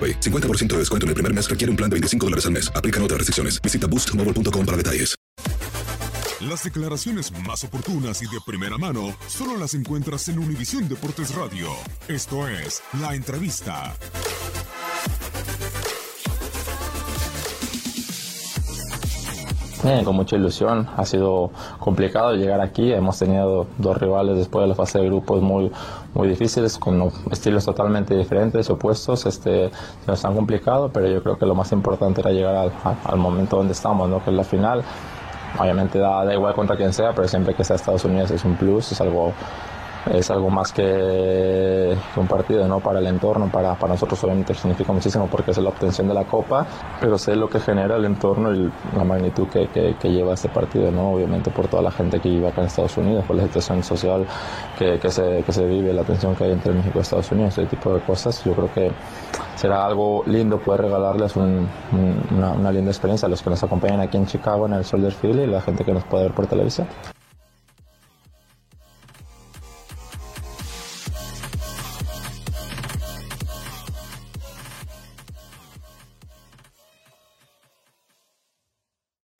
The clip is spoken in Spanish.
AroPay. 50% de descuento en el primer mes requiere un plan de 25 dólares al mes. Aplican otras restricciones. Visita boostmobile.com para detalles. Las declaraciones más oportunas y de primera mano solo las encuentras en Univisión Deportes Radio. Esto es La Entrevista. Bien, con mucha ilusión. Ha sido complicado llegar aquí. Hemos tenido dos rivales después de la fase de grupos muy, muy difíciles, con estilos totalmente diferentes, opuestos. Este, nos han complicado, pero yo creo que lo más importante era llegar al, al momento donde estamos, ¿no? que es la final. Obviamente da, da igual contra quien sea, pero siempre que sea Estados Unidos es un plus, es algo es algo más que, un partido ¿no? para el entorno, para, para nosotros obviamente significa muchísimo porque es la obtención de la copa, pero sé lo que genera el entorno y la magnitud que, que, lleva este partido, ¿no? obviamente por toda la gente que vive acá en Estados Unidos, por la situación social que, que, se, que se vive, la tensión que hay entre México y Estados Unidos, ese tipo de cosas, yo creo que será algo lindo poder regalarles una, una linda experiencia a los que nos acompañan aquí en Chicago en el Soldier Field y la gente que nos puede ver por televisión.